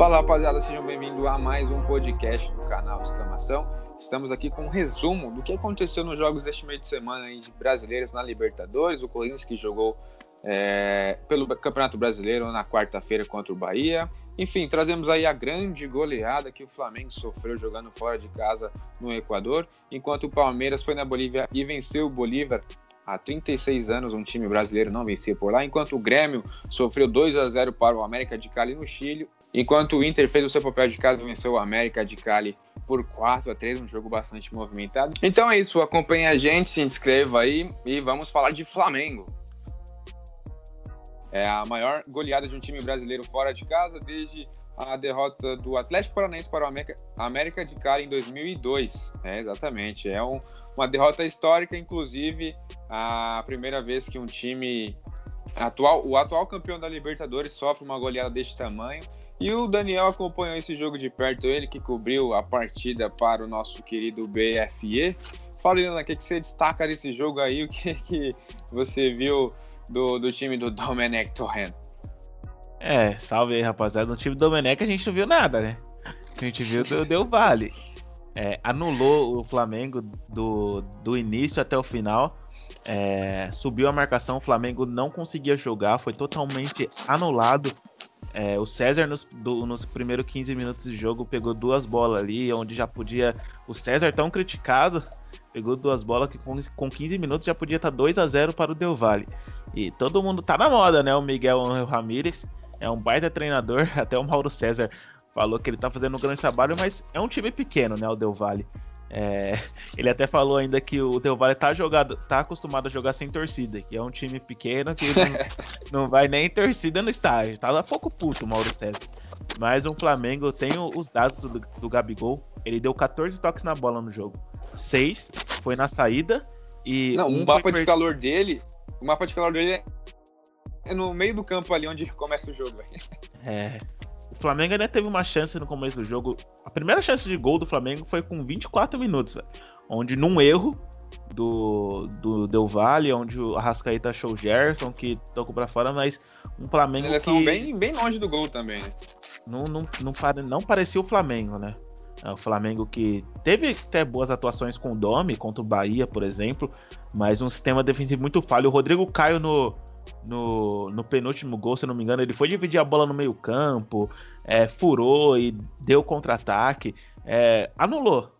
Fala rapaziada, sejam bem-vindos a mais um podcast do canal Exclamação. Estamos aqui com um resumo do que aconteceu nos jogos deste meio de semana aí de brasileiros na Libertadores. O Corinthians que jogou é, pelo Campeonato Brasileiro na quarta-feira contra o Bahia. Enfim, trazemos aí a grande goleada que o Flamengo sofreu jogando fora de casa no Equador, enquanto o Palmeiras foi na Bolívia e venceu o Bolívar há 36 anos um time brasileiro não vencia por lá, enquanto o Grêmio sofreu 2 a 0 para o América de Cali no Chile, enquanto o Inter fez o seu papel de casa venceu o América de Cali por 4 a 3 um jogo bastante movimentado. Então é isso, acompanhe a gente, se inscreva aí e vamos falar de Flamengo. É a maior goleada de um time brasileiro fora de casa desde a derrota do Atlético Paranaense para o América, América de Cali em 2002. É, exatamente. É um, uma derrota histórica, inclusive a primeira vez que um time atual, o atual campeão da Libertadores sofre uma goleada deste tamanho. E o Daniel acompanhou esse jogo de perto, ele que cobriu a partida para o nosso querido BFE. Fala, Leandro, o que, que você destaca desse jogo aí? O que, que você viu do, do time do Domenech Torrent. É, salve aí, rapaziada. No time do Domenech a gente não viu nada, né? A gente viu do Deu Vale. É, anulou o Flamengo do, do início até o final. É, subiu a marcação, o Flamengo não conseguia jogar, foi totalmente anulado. É, o César, nos, do, nos primeiros 15 minutos de jogo, pegou duas bolas ali, onde já podia. O César, tão criticado, pegou duas bolas que com, com 15 minutos já podia estar 2 a 0 para o Del Valle. E todo mundo tá na moda, né? O Miguel Ramírez é um baita treinador, até o Mauro César falou que ele tá fazendo um grande trabalho, mas é um time pequeno, né? O Del Valle. É, ele até falou ainda que o Del Valle tá, jogado, tá acostumado a jogar sem torcida, que é um time pequeno que não, não vai nem torcida no estádio. Tá lá pouco puto o Mauro César. Mas o Flamengo, eu tenho os dados do, do Gabigol, ele deu 14 toques na bola no jogo. 6 foi na saída e. Não, um o mapa de calor dele o mapa de calor dele é no meio do campo ali onde começa o jogo. É. O Flamengo ainda teve uma chance no começo do jogo. A primeira chance de gol do Flamengo foi com 24 minutos, véio, onde num erro do, do Del Valle, onde o Arrascaeta achou o Gerson, que tocou para fora, mas um Flamengo Eles que... bem, bem longe do gol também, né? Não, não, não, pare... não parecia o Flamengo, né? É o Flamengo que teve até boas atuações com o Domi, contra o Bahia, por exemplo, mas um sistema defensivo muito falho. O Rodrigo Caio no, no, no penúltimo gol, se não me engano, ele foi dividir a bola no meio campo, é, furou e deu contra-ataque, é, anulou.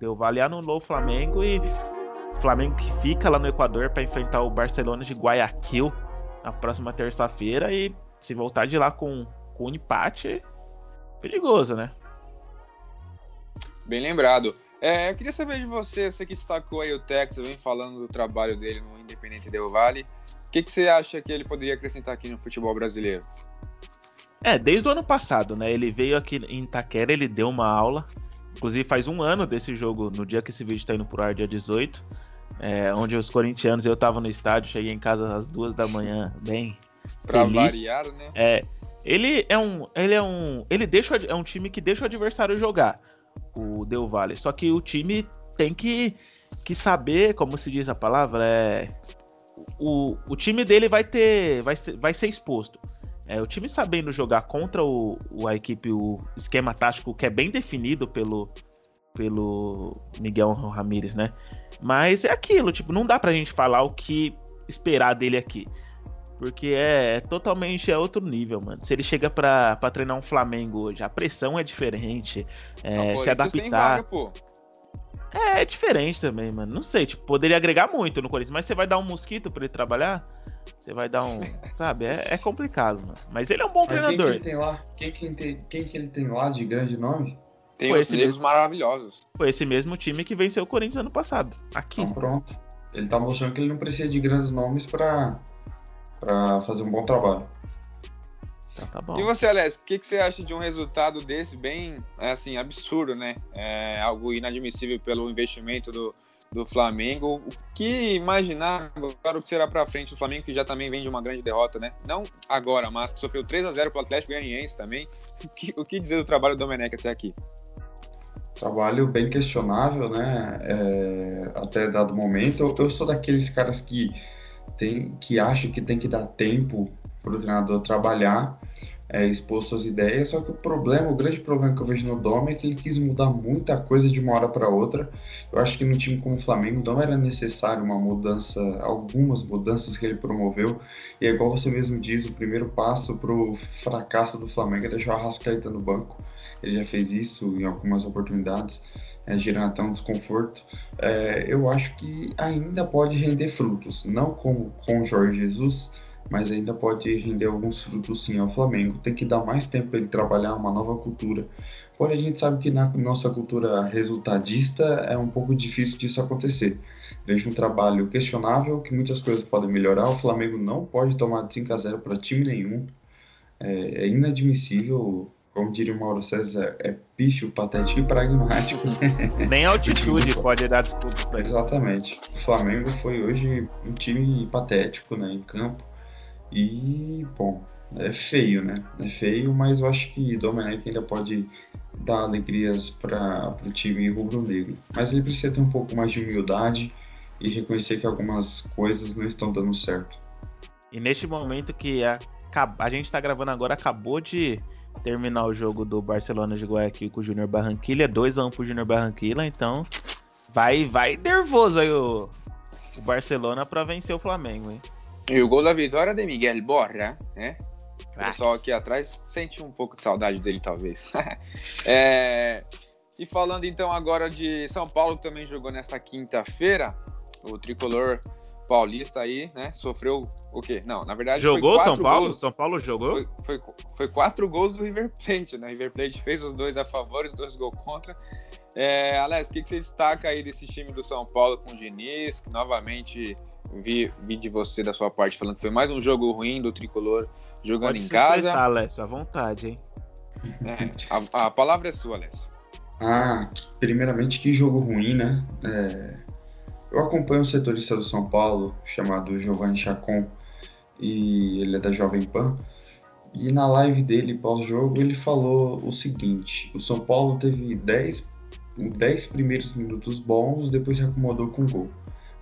Deu vale anulou o Flamengo e o Flamengo que fica lá no Equador para enfrentar o Barcelona de Guayaquil na próxima terça-feira e se voltar de lá com, com um empate, perigoso, né? Bem lembrado. É, eu queria saber de você, você que destacou aí o Texas, vem falando do trabalho dele no Independente Del Vale. O que, que você acha que ele poderia acrescentar aqui no futebol brasileiro? É, desde o ano passado, né? Ele veio aqui em Itaquera, ele deu uma aula. Inclusive faz um ano desse jogo, no dia que esse vídeo está indo pro ar, dia 18. É, onde os corintianos, eu tava no estádio, cheguei em casa às duas da manhã, bem. Pra feliz. variar, né? É. Ele é um. Ele é um. Ele deixa. É um time que deixa o adversário jogar o Del Valle. Só que o time tem que, que saber, como se diz a palavra, é, o, o time dele vai ter vai, vai ser exposto. É, o time sabendo jogar contra o, o, a equipe, o esquema tático que é bem definido pelo, pelo Miguel Ramírez, né? Mas é aquilo, tipo, não dá pra gente falar o que esperar dele aqui. Porque é, é, totalmente é outro nível, mano. Se ele chega pra, pra treinar um Flamengo hoje, a pressão é diferente. É, se adaptar. Vaga, é, é diferente também, mano. Não sei, tipo, poderia agregar muito no Corinthians, mas você vai dar um mosquito pra ele trabalhar? Você vai dar um. sabe? É, é complicado, mano. Mas ele é um bom mas treinador. Quem que ele tem lá? Quem que, tem, quem que ele tem lá de grande nome? Tem Foi os mesmo, maravilhosos. Foi esse mesmo time que venceu o Corinthians ano passado. Aqui. Então pronto. Ele tá mostrando que ele não precisa de grandes nomes pra para fazer um bom trabalho. Então, tá bom. E você, Alex, o que, que, você acha de um resultado desse bem, assim, absurdo, né? É algo inadmissível pelo investimento do, do Flamengo. O que imaginar agora o que será para frente o Flamengo, que já também vem de uma grande derrota, né? Não agora, mas que sofreu 3 a 0 para o Atlético Goianiense também. O que, o que dizer do trabalho do Domenech até aqui? Trabalho bem questionável, né? É, até dado momento. Eu, eu sou daqueles caras que tem, que acha que tem que dar tempo para o treinador trabalhar, é, expor suas ideias, só que o problema, o grande problema que eu vejo no Dom é que ele quis mudar muita coisa de uma hora para outra. Eu acho que no time como o Flamengo não era necessário uma mudança, algumas mudanças que ele promoveu. E é igual você mesmo diz, o primeiro passo para o fracasso do Flamengo é deixar o Arrascaeta no banco. Ele já fez isso em algumas oportunidades, é, gerando até um desconforto. É, eu acho que ainda pode render frutos, não como com Jorge Jesus, mas ainda pode render alguns frutos sim ao Flamengo. Tem que dar mais tempo para ele trabalhar uma nova cultura. Porém, a gente sabe que na nossa cultura resultadista é um pouco difícil disso acontecer. Vejo um trabalho questionável, que muitas coisas podem melhorar. O Flamengo não pode tomar de 5 a 0 para time nenhum. É, é inadmissível como diria o Mauro César, é pífio, patético e pragmático. Nem altitude pode dar desculpa para Exatamente. O Flamengo foi hoje um time patético né, em campo. E, bom, é feio, né? É feio, mas eu acho que Domenech ainda pode dar alegrias para o time rubro-negro. Mas ele precisa ter um pouco mais de humildade e reconhecer que algumas coisas não estão dando certo. E neste momento que a, a gente está gravando agora, acabou de terminar o jogo do Barcelona de Guayaquil com o Júnior Barranquilla, 2x1 pro Júnior Barranquilla, então vai, vai nervoso aí o, o Barcelona para vencer o Flamengo, hein? E o gol da vitória é de Miguel Borra, né? O pessoal aqui atrás sente um pouco de saudade dele, talvez. é... E falando então agora de São Paulo, que também jogou nesta quinta-feira, o tricolor paulista aí, né? Sofreu o quê? Não, na verdade. Jogou São Paulo? Gols. São Paulo jogou? Foi, foi, foi, quatro gols do River Plate, né? River Plate fez os dois a favor, os dois gols contra. É, Alex, o que, que você destaca aí desse time do São Paulo com o Diniz, que novamente vi, vi de você da sua parte falando que foi mais um jogo ruim do tricolor jogando Pode em casa. Alessio, à vontade, hein? É, a, a, palavra é sua, Alessio. Ah, primeiramente, que jogo ruim, né? É, eu acompanho um setorista do São Paulo chamado Giovanni Chacon e ele é da Jovem Pan. E na live dele pós-jogo ele falou o seguinte: o São Paulo teve 10, 10 primeiros minutos bons, depois se acomodou com gol.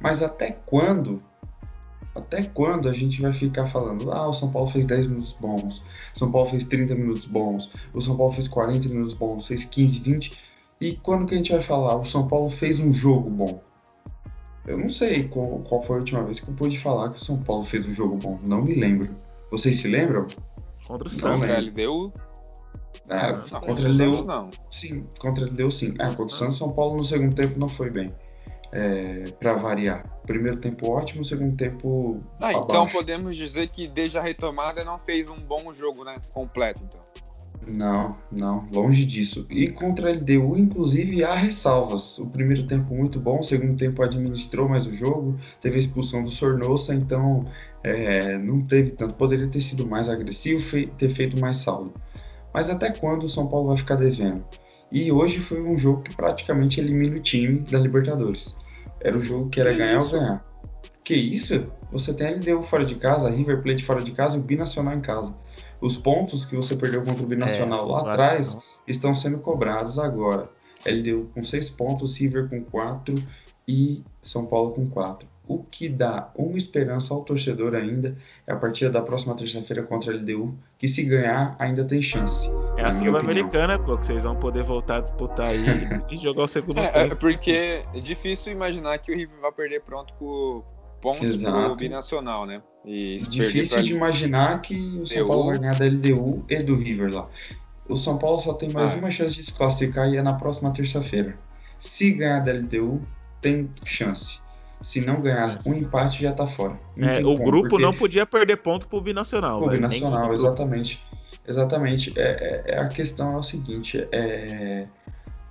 Mas até quando? Até quando a gente vai ficar falando, ah, o São Paulo fez 10 minutos bons, São Paulo fez 30 minutos bons, o São Paulo fez 40 minutos bons, fez 15, 20, e quando que a gente vai falar, o São Paulo fez um jogo bom? Eu não sei qual, qual foi a última vez que eu pude falar que o São Paulo fez um jogo bom, não me lembro. Vocês se lembram? Contra o Santos. Contra a LDU? É, não, contra a LDU. Não. Sim, contra a LDU sim. É, contra o Santos, São Paulo no segundo tempo não foi bem é, para variar. Primeiro tempo ótimo, segundo tempo. Ah, então podemos dizer que desde a retomada não fez um bom jogo, né? Completo, então. Não, não, longe disso. E contra a LDU, inclusive, há ressalvas. O primeiro tempo muito bom, o segundo tempo administrou mais o jogo, teve a expulsão do Sornosa, então é, não teve tanto. Poderia ter sido mais agressivo, ter feito mais saldo. Mas até quando o São Paulo vai ficar devendo? E hoje foi um jogo que praticamente elimina o time da Libertadores. Era o jogo que era que ganhar isso? ou ganhar. Que isso? Você tem a LDU fora de casa, a River Plate fora de casa e o Binacional em casa. Os pontos que você perdeu contra o Binacional é, lá atrás estão sendo cobrados agora. LDU com 6 pontos, River com 4 e São Paulo com 4. O que dá uma esperança ao torcedor ainda é a partida da próxima terça-feira contra a LDU, que se ganhar ainda tem chance. É a Sul-Americana, pô, que vocês vão poder voltar a disputar aí e jogar o segundo é, tempo. É porque é difícil imaginar que o River vai perder pronto por pontos Exato. pro Binacional, né? E difícil de imaginar que o São Paulo vai ganhar da LDU e do River lá. O São Paulo só tem mais ah. uma chance de se classificar e é na próxima terça-feira. Se ganhar da LDU, tem chance. Se não ganhar um empate, já tá fora. É, o como, grupo não podia perder ponto pro Binacional. Pro Binacional, exatamente. Exatamente. É, é, é, a questão é o seguinte: é,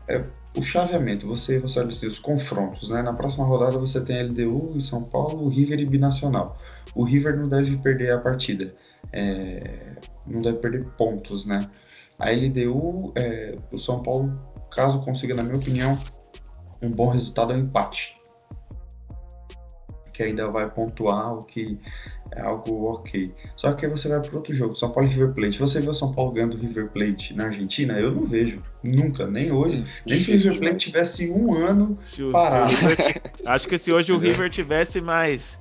é o chaveamento. Você, você olha os confrontos. Né? Na próxima rodada você tem LDU e São Paulo, River e Binacional. O River não deve perder a partida. É, não deve perder pontos, né? A LDU, é, o São Paulo, caso consiga, na minha opinião, um bom resultado é um empate que ainda vai pontuar, o que é algo ok. Só que você vai para outro jogo, São Paulo e River Plate. Você vê o São Paulo ganhando River Plate na Argentina? Eu não vejo, nunca, nem hoje. Hum, nem se o River Plate tivesse um ano o, parado. acho que se hoje o River tivesse mais.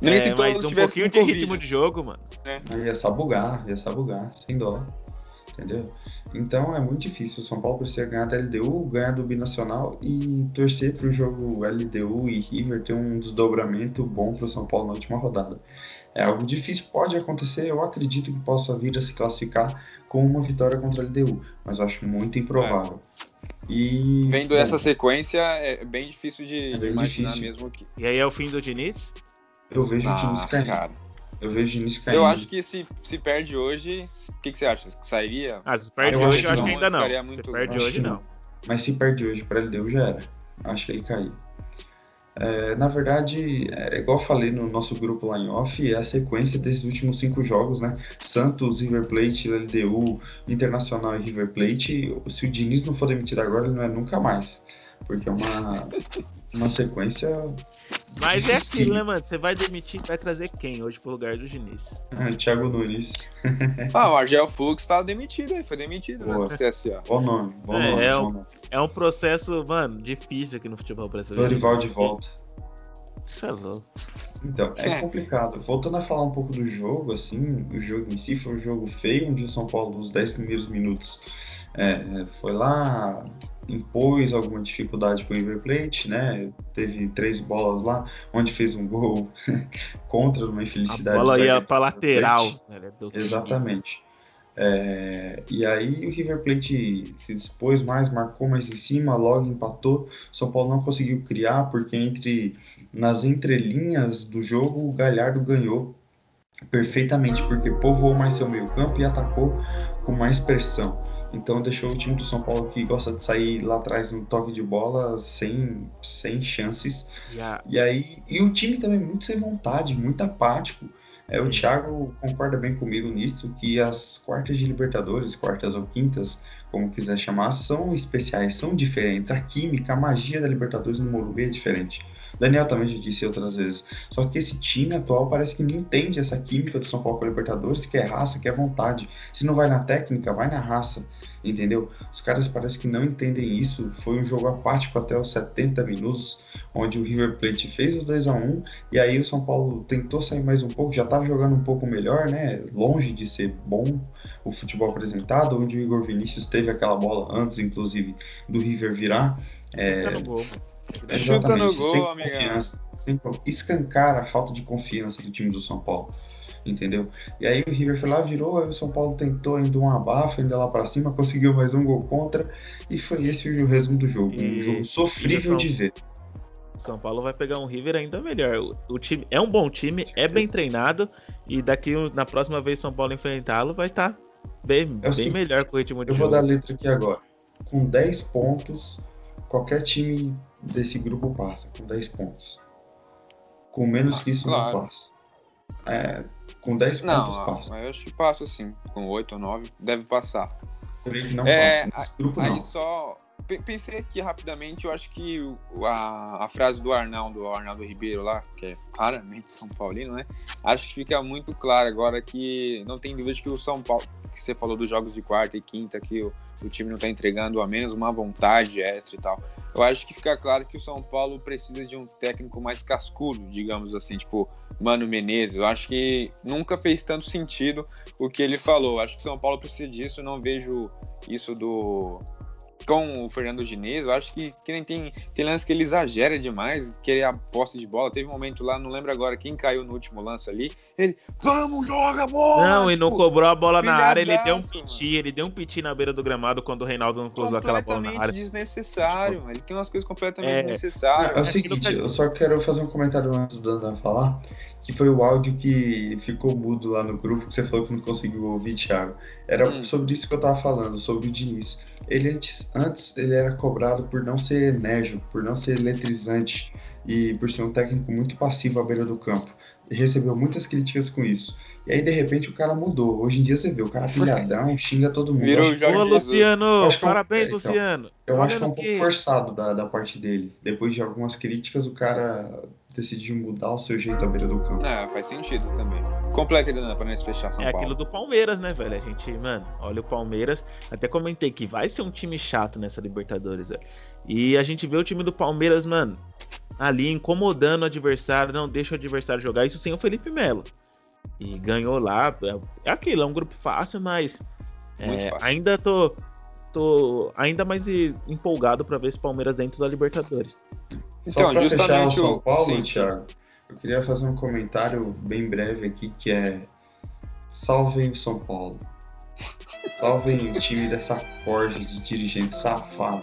Nem é, mais um pouquinho de ritmo de jogo, mano. É. Ia sabugar, ia sabugar, sem dó. Entendeu? Então é muito difícil. O São Paulo precisa ganhar da LDU, ganhar do Binacional e torcer para o jogo LDU e River ter um desdobramento bom para o São Paulo na última rodada. É algo difícil, pode acontecer. Eu acredito que possa vir a se classificar com uma vitória contra a LDU, mas acho muito improvável. É. E vendo bom, essa sequência é bem difícil de, é bem imaginar difícil. mesmo que. E aí é o fim do Diniz? Eu vejo ah, o Diniz caindo. Cara. Eu vejo o Diniz caindo. Eu acho que se, se perde hoje, o que, que você acha? Sairia? Ah, se perde ah, hoje, eu acho que ainda não. Muito... Se perde hoje, não. Mas se perde hoje para LDU já era. Acho que ele caiu. É, na verdade, é igual eu falei no nosso grupo lá em off, é a sequência desses últimos cinco jogos, né? Santos, River Plate, LDU, Internacional e River Plate. Se o Diniz não for demitido agora, ele não é nunca mais. Porque é uma, uma sequência. Mas é aquilo, né, mano? Você vai demitir, vai trazer quem hoje pro lugar do Diniz? Ah, Thiago Nunes. ah, o Argel Fux tá demitido aí, foi demitido Boa. né, CSA. Bom nome, bom é, nome. É um, nome. é um processo, mano, difícil aqui no futebol brasileiro. Dorival de volta. Isso é louco. Então, é, é, complicado. Voltando a falar um pouco do jogo, assim, o jogo em si foi um jogo feio, onde o São Paulo, nos 10 primeiros minutos, é, foi lá, impôs alguma dificuldade para o River Plate, né? Teve três bolas lá, onde fez um gol contra uma infelicidade. A bola ia para lateral. Né? Exatamente. É, e aí o River Plate se dispôs mais, marcou mais em cima, logo empatou. São Paulo não conseguiu criar porque entre nas entrelinhas do jogo o Galhardo ganhou perfeitamente porque povoou mais seu meio campo e atacou com mais pressão. Então deixou o time do São Paulo que gosta de sair lá atrás no toque de bola sem, sem chances. Yeah. E aí e o time também muito sem vontade, muito apático. É, o Thiago concorda bem comigo nisso, que as quartas de Libertadores, quartas ou quintas, como quiser chamar, são especiais, são diferentes. A química, a magia da Libertadores no Morumbi é diferente. Daniel também já disse outras vezes. Só que esse time atual parece que não entende essa química do São Paulo com a Libertadores, que é raça, que é vontade. Se não vai na técnica, vai na raça, entendeu? Os caras parecem que não entendem isso. Foi um jogo apático até os 70 minutos, onde o River Plate fez o 2 a 1 e aí o São Paulo tentou sair mais um pouco, já estava jogando um pouco melhor, né? Longe de ser bom o futebol apresentado, onde o Igor Vinícius teve aquela bola antes, inclusive, do River virar. É, Chuta no gol, sem amiga. Confiança, sem escancar a falta de confiança do time do São Paulo. Entendeu? E aí o River foi lá, virou, aí o São Paulo tentou ainda um abafa, ainda lá para cima, conseguiu mais um gol contra, e foi esse o resumo do jogo. E... Um jogo sofrível de ver. São Paulo vai pegar um River ainda melhor. O, o, time é um bom time, é bem treinado, e daqui na próxima vez São Paulo enfrentá-lo vai estar tá bem, é bem melhor com o ritmo de eu jogo. Eu vou dar a letra aqui agora. Com 10 pontos, qualquer time desse grupo passa, com 10 pontos. Com menos ah, que isso claro. não passa. É, com 10 não, pontos passa. Eu acho que passa sim. Com 8 ou 9 deve passar. não é, passa. Nesse grupo aí não. só. Pensei aqui rapidamente, eu acho que a, a frase do Arnaldo, do Arnaldo Ribeiro lá, que é claramente São Paulino, né? Acho que fica muito claro agora que não tem dúvida de que o São Paulo, que você falou dos jogos de quarta e quinta, que o, o time não está entregando a menos uma vontade extra e tal. Eu acho que fica claro que o São Paulo precisa de um técnico mais cascudo, digamos assim, tipo Mano Menezes. Eu acho que nunca fez tanto sentido o que ele falou. Eu acho que o São Paulo precisa disso. Não vejo isso do com o Fernando Diniz, eu acho que, que nem tem, tem lance que ele exagera demais, querer a posse de bola. Teve um momento lá, não lembro agora quem caiu no último lance ali. Ele, vamos, joga a bola! Não, tipo, e não tipo, cobrou a bola na área, ele deu um piti, ele deu um piti na beira do gramado quando o Reinaldo não cruzou aquela bola na área. desnecessário, tipo, ele tem umas coisas completamente é, desnecessárias. É, é o seguinte, eu só quero fazer um comentário antes do Dandan falar que foi o áudio que ficou mudo lá no grupo, que você falou que não conseguiu ouvir, Thiago. Era hum. sobre isso que eu tava falando, sobre o Diniz. Ele antes, antes ele era cobrado por não ser enérgico, por não ser eletrizante e por ser um técnico muito passivo à beira do campo. Ele recebeu muitas críticas com isso. E aí, de repente, o cara mudou. Hoje em dia você vê, o cara pilhadão, xinga todo mundo. Virou Ô, Luciano! Parabéns, é, então, Luciano! Eu acho que é um pouco forçado da, da parte dele. Depois de algumas críticas, o cara decidiu mudar o seu jeito à beira do campo. É, faz sentido também. Completa, Renan, pra nós fechar São É Paulo. aquilo do Palmeiras, né, velho? A gente, mano, olha o Palmeiras. Até comentei que vai ser um time chato nessa Libertadores, velho. E a gente vê o time do Palmeiras, mano, ali incomodando o adversário, não deixa o adversário jogar. Isso sem o Felipe Melo. E ganhou lá. É aquilo, é um grupo fácil, mas É, ainda tô, tô ainda mais empolgado para ver esse Palmeiras dentro da Libertadores. Então, Só para fechar o São Paulo, Sim. Thiago, eu queria fazer um comentário bem breve aqui que é salvem o São Paulo. Salvem o time dessa corte de dirigente safado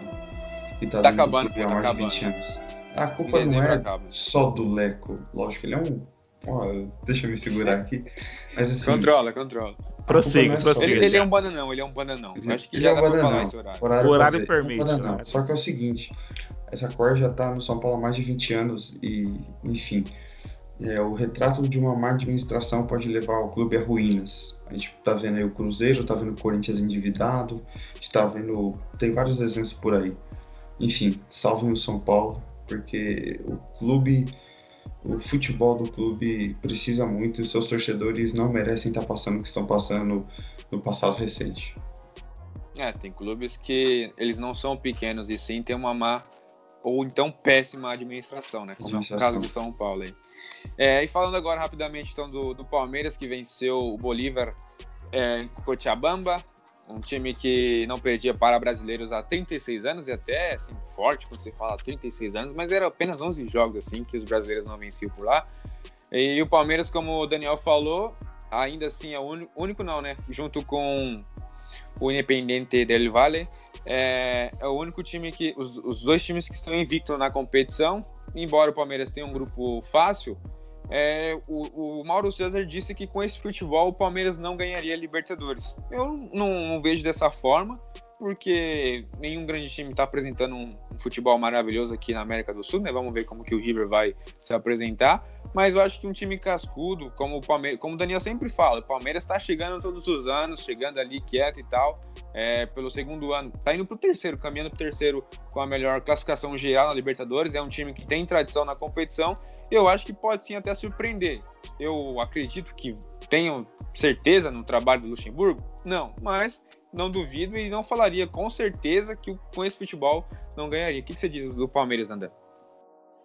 que tá, tá acabando, há mais de 20 anos. A culpa não é acaba. só do Leco. Lógico ele é um. Ó, deixa eu me segurar aqui. Mas assim. Controla, controla. Prossiga, é prossiga. Ele, ele, é um bananão, ele é um bananão. Ele, acho que ele já é um bananão. Horário. Horário, horário permite. É um né? Só que é o seguinte: essa cor já tá no São Paulo há mais de 20 anos e, enfim. É, o retrato de uma má administração pode levar o clube a ruínas. A gente está vendo aí o Cruzeiro, está vendo o Corinthians endividado, está vendo. Tem vários exemplos por aí. Enfim, salvem o São Paulo, porque o clube, o futebol do clube precisa muito e seus torcedores não merecem estar passando o que estão passando no passado recente. É, tem clubes que eles não são pequenos e sim tem uma má ou então péssima administração, né? Como é o caso do São Paulo aí. É, e falando agora rapidamente então do, do Palmeiras, que venceu o Bolívar é, em Cochabamba, um time que não perdia para brasileiros há 36 anos, e até assim, forte quando você fala 36 anos, mas era apenas 11 jogos assim que os brasileiros não venciam por lá. E o Palmeiras, como o Daniel falou, ainda assim é o único, único não, né? Junto com o Independente del Valle, é, é o único time que. Os, os dois times que estão invictos na competição, embora o Palmeiras tenha um grupo fácil, é, o, o, Mauro César disse que com esse futebol o Palmeiras não ganharia Libertadores. Eu não, não vejo dessa forma, porque nenhum grande time está apresentando um, um, futebol maravilhoso aqui na América do Sul, né? Vamos ver como que o River vai se apresentar. Mas eu acho que um time cascudo, como o Palmeiras, como o Daniel sempre fala, o Palmeiras está chegando todos os anos, chegando ali quieto e tal, é, pelo segundo ano, está indo para o terceiro, caminhando para o terceiro com a melhor classificação geral na Libertadores. É um time que tem tradição na competição eu acho que pode sim até surpreender. Eu acredito que tenho certeza no trabalho do Luxemburgo? Não, mas não duvido e não falaria com certeza que com esse futebol não ganharia. O que você diz do Palmeiras, André?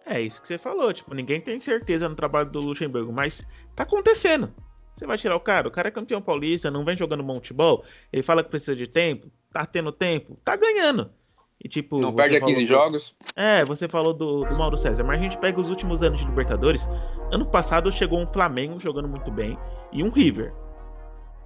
É isso que você falou, tipo, ninguém tem certeza no trabalho do Luxemburgo, mas tá acontecendo. Você vai tirar o cara, o cara é campeão paulista, não vem jogando bom futebol, ele fala que precisa de tempo, tá tendo tempo, tá ganhando. E, tipo, não perde a 15 do... jogos. É, você falou do, do Mauro César, mas a gente pega os últimos anos de Libertadores. Ano passado chegou um Flamengo jogando muito bem e um River.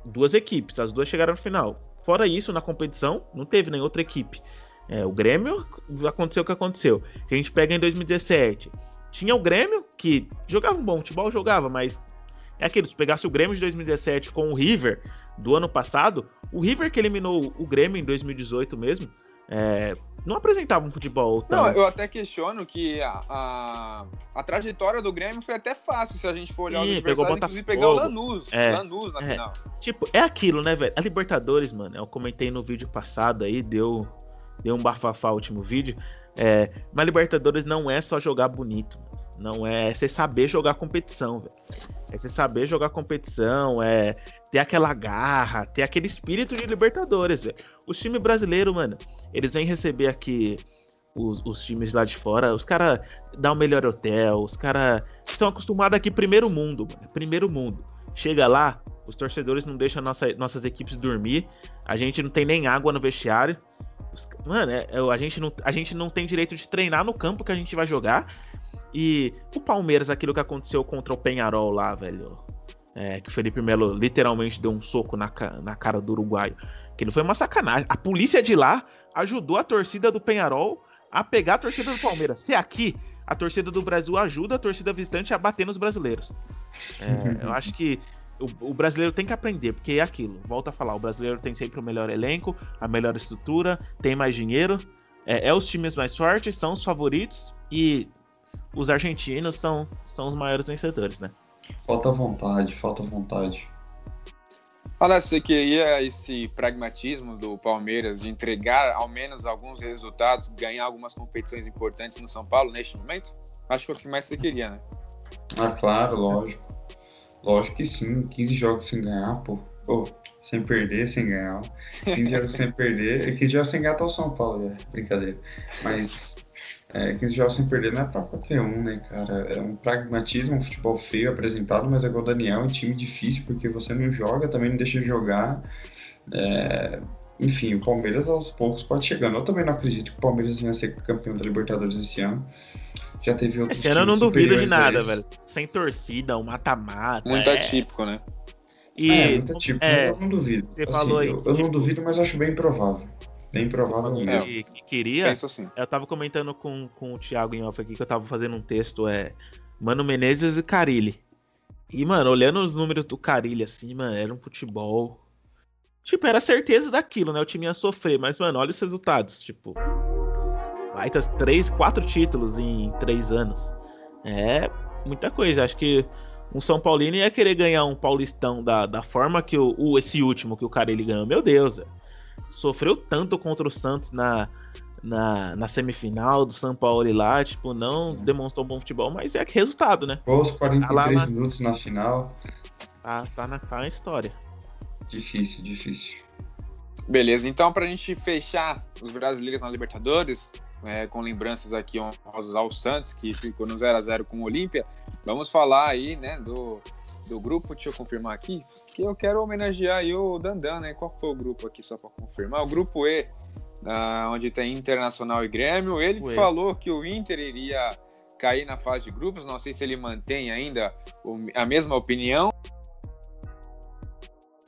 Duas equipes, as duas chegaram no final. Fora isso, na competição, não teve nem outra equipe. É, o Grêmio, aconteceu o que aconteceu. A gente pega em 2017. Tinha o Grêmio, que jogava um bom futebol, jogava, mas é aquilo, se pegasse o Grêmio de 2017 com o River do ano passado, o River que eliminou o Grêmio em 2018 mesmo, é, não apresentava um futebol tão... Não, eu até questiono que a, a, a, trajetória do Grêmio foi até fácil, se a gente for olhar Sim, os pegou inclusive pegar o Lanús, é, Lanús na é, final. Tipo, é aquilo, né, velho? A Libertadores, mano, eu comentei no vídeo passado aí, deu, deu um bafafá o último vídeo, é, mas Libertadores não é só jogar bonito. Não é, é você saber jogar competição, velho. É você saber jogar competição, é ter aquela garra, ter aquele espírito de Libertadores, velho. Os times brasileiros, mano, eles vêm receber aqui os, os times lá de fora, os caras dão o melhor hotel, os caras estão acostumados aqui primeiro mundo, mano, primeiro mundo. Chega lá, os torcedores não deixam nossa, nossas equipes dormir, a gente não tem nem água no vestiário. Mano, é, é, a, gente não, a gente não tem direito de treinar no campo que a gente vai jogar. E o Palmeiras, aquilo que aconteceu contra o Penharol lá, velho. É, que o Felipe Melo literalmente deu um soco na, na cara do uruguaio. Que não foi uma sacanagem. A polícia de lá ajudou a torcida do Penharol a pegar a torcida do Palmeiras. Se aqui a torcida do Brasil ajuda a torcida visitante a bater nos brasileiros. É, eu acho que o, o, brasileiro tem que aprender, porque é aquilo. Volto a falar, o brasileiro tem sempre o melhor elenco, a melhor estrutura, tem mais dinheiro, é, é os times mais fortes, são os favoritos e os argentinos são, são os maiores vencedores, né? Falta vontade, falta vontade. Fala, você queria esse pragmatismo do Palmeiras de entregar ao menos alguns resultados, ganhar algumas competições importantes no São Paulo neste momento? Acho que é o que mais você queria, né? Ah, claro, lógico. Lógico que sim, 15 jogos sem ganhar, pô. pô sem perder, sem ganhar. 15 jogos sem perder. 15 jogos sem ganhar tá o São Paulo, é brincadeira. Mas é, 15 jogos sem perder não é pra qualquer um, né, cara? É um pragmatismo, um futebol feio apresentado, mas é igual o Daniel, é um time difícil porque você não joga, também não deixa de jogar. É, enfim, o Palmeiras aos poucos pode chegando. Eu também não acredito que o Palmeiras venha ser campeão da Libertadores esse ano. Já teve outros Esse ano eu não duvido de nada, velho. Sem torcida, um mata-mata. Muito é. atípico, né? E é, muito tipo, é, eu não duvido. você Assim, falou aí eu, eu não tipo- duvido, mas acho bem provável. Bem provável mesmo. que, que queria. Penso assim. Eu tava comentando com, com o Thiago em off aqui que eu tava fazendo um texto, é. Mano Menezes e Carilli. E, mano, olhando os números do Carilli, assim, mano, era um futebol. Tipo, era certeza daquilo, né? O time ia sofrer, mas, mano, olha os resultados. Tipo, vai ter três, quatro títulos em três anos. É muita coisa. Acho que um São Paulino ia querer ganhar um Paulistão da, da forma que o, o- esse último que o Carilli ganhou. Meu Deus, velho. Sofreu tanto contra o Santos na, na, na semifinal do São Paulo lá, tipo, não demonstrou bom futebol, mas é que resultado, né? Os 43 Tá na- minutos na final. Tá, tá, na, tá na história. Difícil, difícil. Beleza, então pra gente fechar os brasileiros na Libertadores, é, com lembranças aqui honrosas ao Santos, que ficou no 0x0 com o Olímpia, vamos falar aí, né, do, do grupo, deixa eu confirmar aqui, que eu quero homenagear aí o Dandan, né, qual foi o grupo aqui, só pra confirmar, o grupo E, ah, onde tem Internacional e Grêmio, ele E. falou que o Inter iria cair na fase de grupos, não sei se ele mantém ainda a mesma opinião,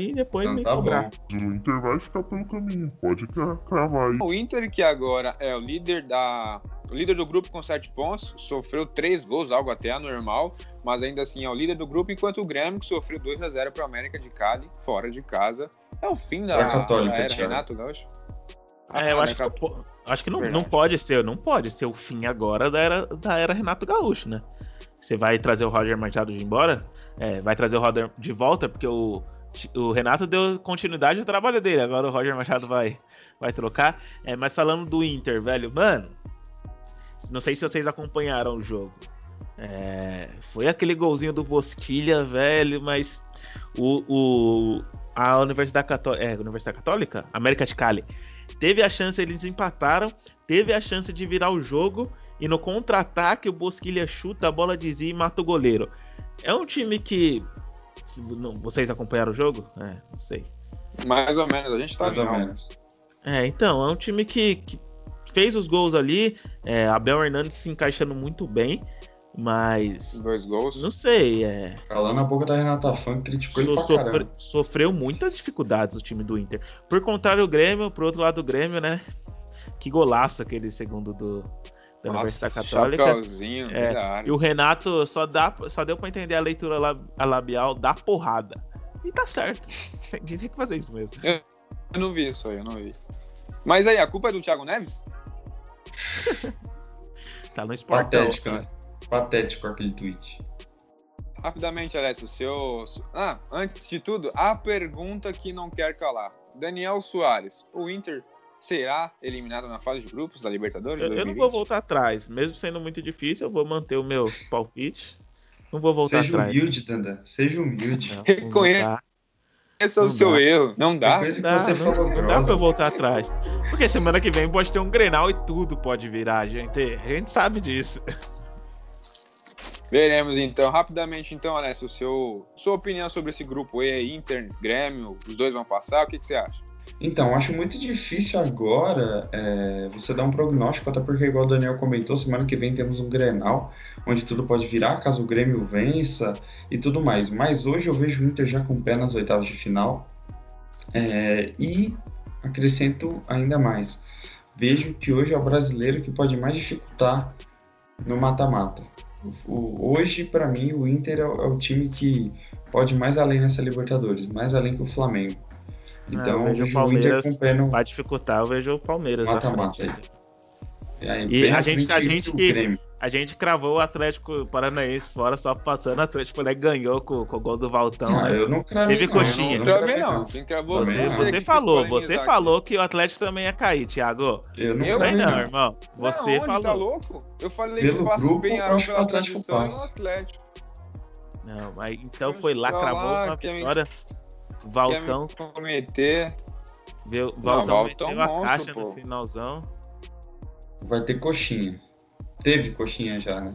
E depois Então me tá cobrar. bom. O Inter vai ficar pelo caminho. Pode cra- cravar aí. O Inter, que agora é o líder da. O líder do grupo com 7 pontos, sofreu 3 gols, algo até anormal, mas ainda assim é o líder do grupo, enquanto o Grêmio, que sofreu 2 a 0 para o América de Cali, fora de casa. É o fim da, Católica, da era Thiago. Renato Gaúcho. É, eu acho que, acho que não, não pode ser, não pode ser o fim agora da era, da era Renato Gaúcho, né? Você vai trazer o Roger Machado de embora, é, vai trazer o Roger de volta, porque o, o Renato deu continuidade ao trabalho dele, agora o Roger Machado vai, vai trocar. É, mas falando do Inter, velho, mano, não sei se vocês acompanharam o jogo. É, foi aquele golzinho do Bosquilha, velho, mas o, o- a Universidade Católica, é, Universidade Católica, América de Cali, teve a chance, eles empataram, teve a chance de virar o jogo e no contra-ataque o Bosquilha chuta, a bola desvia e mata o goleiro. É um time que não- vocês acompanharam o jogo? É, não sei. Mais ou menos, a gente tá Mais ou menos. É, então, é um time que, que fez os gols ali, é, Abel Hernandes se encaixando muito bem, mas Dois gols. não sei, é, Calando a boca da Renata Fã, criticou ele So- pra sofre- caramba. sofreu muitas dificuldades o time do Inter. Por contrário, o Grêmio, pro outro lado do Grêmio, né? Que golaço aquele segundo do, da Nossa, Universidade Católica. É. E o Renato só, dá, só deu pra entender a leitura la- a labial da porrada. E tá certo. Tem, tem que fazer isso mesmo. Eu não vi isso aí, eu não vi. Mas aí, a culpa é do Thiago Neves? Tá no esporte. Patético, né? Patético aquele tweet. Rapidamente, Alex, o seu. Ah, antes de tudo, a pergunta que não quer calar. Daniel Soares, o Inter será eliminado na fase de grupos da Libertadores? Eu, eu não 2020? vou voltar atrás. Mesmo sendo muito difícil, eu vou manter o meu palpite. Não vou voltar Seja atrás. humilde, Dandan. Seja humilde. Não, não Reconheça. Esse é o Não seu dá. erro. Não dá? Que Dá, você não, falou não dá pra eu voltar atrás. Porque semana que vem pode ter um Grenal e tudo pode virar, gente. A gente sabe disso. Veremos então. Rapidamente, então, Alex, o seu, sua opinião sobre esse grupo E, Inter, Grêmio, os dois vão passar, o que, que você acha? Então, acho muito difícil agora é, você dar um prognóstico, até porque, igual o Daniel comentou, semana que vem temos um Grenal, onde tudo pode virar, caso o Grêmio vença e tudo mais. Mas hoje eu vejo o Inter já com o pé nas oitavas de final. É, e acrescento ainda mais. Vejo que hoje é o brasileiro que pode mais dificultar no mata-mata. Hoje, para mim, o Inter é o, é o time que pode mais além nessa Libertadores, mais além que o Flamengo. Eu Então, vejo eu o vejo o Palmeiras com o Vai dificultar, eu vejo o Palmeiras à Mata-mata frente. aí. aí, E a gente- a gente que-. A gente cravou o Atlético Paranaense fora, só passando. O Atlético né, ganhou com, com o gol do Valtão. Ah, né? eu não cravei, Teve não, coxinha. eu não Também não. Quem cravou Também Você, não. que você falou, você aqui. falou que o Atlético também ia cair, Thiago. Eu não Eu Não, cravei, não, não. irmão. Você não, onde, falou. Tá louco? Eu falei Pelo que passa o Penharol acho que o pela Atlético passa. Atlético. Não, mas então foi lá, cravou falar uma que é vitória. Quer Valtão, me cometer. viu, Valtão Valtão meteu a monstro, caixa pô. no finalzão. Vai ter coxinha. Teve coxinha já, né?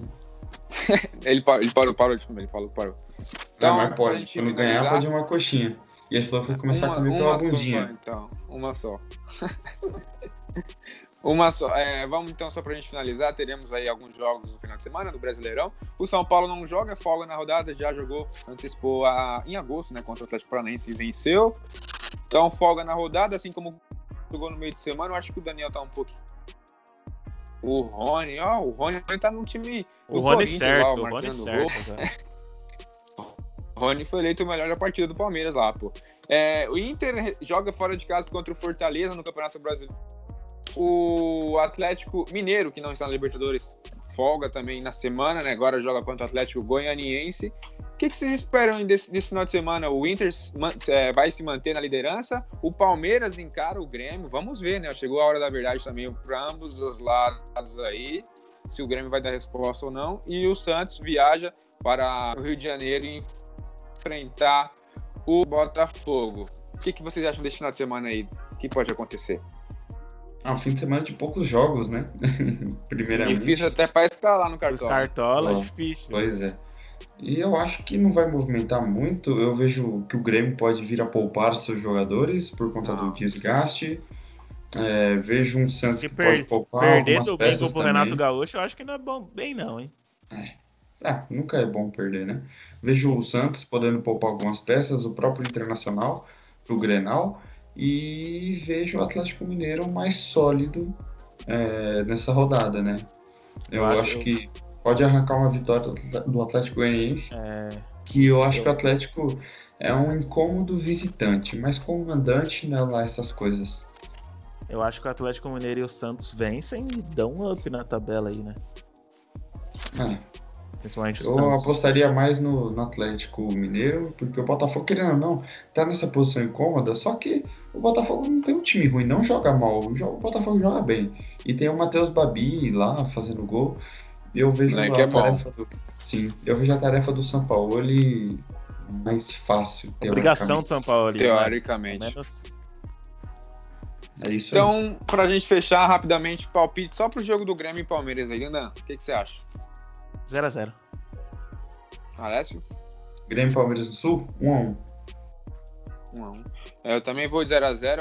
Ele, pa- ele parou, parou de comer, ele falou que parou. Então, Então, mas pra pode. Quando ganhar, finalizar- pode ir uma coxinha. E ele falou que vai começar uma, a comer uma pela só, bundinha. então. Uma só. uma só. É, vamos então, só pra gente finalizar, teremos aí alguns jogos no final de semana do Brasileirão. O São Paulo não joga, folga na rodada, já jogou, antecipou a, em agosto, né, contra o Atlético Paranaense e venceu. Então, folga na rodada, assim como jogou no meio de semana, eu acho que o Daniel tá um pouquinho. O Rony, ó, o Rony tá num time. O Rony certo, lá, o Rony certo. gol. Rony foi eleito o melhor da partida do Palmeiras lá, pô. É, o Inter joga fora de casa contra o Fortaleza no Campeonato Brasileiro. O Atlético Mineiro, que não está na Libertadores, folga também na semana, né? Agora joga contra o Atlético Goianiense. O que, que vocês esperam desse, desse final de semana? O Inter é, vai se manter na liderança? O Palmeiras encara o Grêmio? Vamos ver, né? Chegou a hora da verdade também para ambos os lados aí, se o Grêmio vai dar resposta ou não. E o Santos viaja para o Rio de Janeiro e enfrentar o Botafogo. O que, que vocês acham desse final de semana aí? O que pode acontecer? Ah, um fim de semana de poucos jogos, né? Primeiramente. Difícil até para escalar no cartão. Cartola é difícil. Pois é. E eu acho que não vai movimentar muito. Eu vejo que o Grêmio pode vir a poupar seus jogadores por conta do Não. desgaste. É, vejo um Santos Se que per- pode poupar Perder algumas domingo peças pro também. Renato Gaúcho, eu acho que não é bom bem, não, hein? Ah, nunca é bom perder, né? Vejo o Santos podendo poupar algumas peças, o próprio Internacional pro Grenal. E vejo o Atlético Mineiro mais sólido é, nessa rodada, né? Eu, Eu acho- acho que pode arrancar uma vitória do- Atlético Goianiense. É, que eu acho que o Atlético é um incômodo visitante, mas como mandante, não é lá essas coisas. eu acho que o Atlético Mineiro e o Santos vencem e dão um up na tabela aí, né? Ah, Principalmente o eu Santos. apostaria mais no, no Atlético Mineiro, porque o Botafogo, querendo ou não, tá nessa posição incômoda, só que o Botafogo não tem um time ruim, não joga mal, o Botafogo joga bem. E tem o Matheus Babi lá fazendo gol. Eu vejo Né, a é bom. tarefa do. Sim, eu vejo a tarefa do São Paulo mais fácil. Obrigação do teoricamente. São Paulo ali. né? Teoricamente. Menos- É isso aí. Então, pra gente fechar rapidamente, palpite só pro jogo do Grêmio e Palmeiras aí, Lindan. O que, que você acha? 0x0. Alessio? Grêmio e Palmeiras do Sul, 1 a 1 1 a 1 É, Eu também vou de 0x0.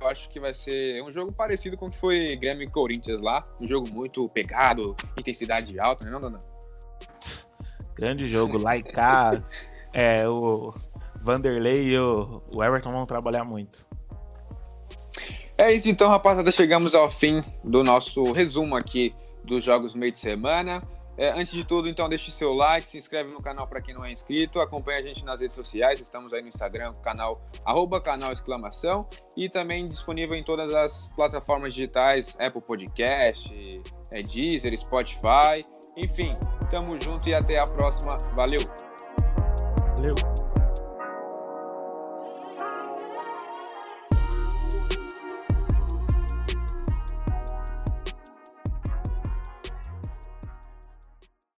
Eu acho que vai ser um jogo parecido com o que foi Grêmio e Corinthians lá. Um jogo muito pegado, intensidade alta, né, não, Dandan? Grande jogo. Laicá, é, o Vanderlei e o, o Everton vão trabalhar muito. É isso então, rapaziada. Chegamos ao fim do nosso resumo aqui dos jogos do meio de semana. É, antes de tudo, então, deixe seu like, se inscreve no canal para quem não é inscrito, acompanha a gente nas redes sociais, estamos aí no Instagram, canal, arroba canal exclamação, e também disponível em todas as plataformas digitais, Apple Podcast, é, Deezer, Spotify, enfim, tamo junto e até a próxima. Valeu! Valeu.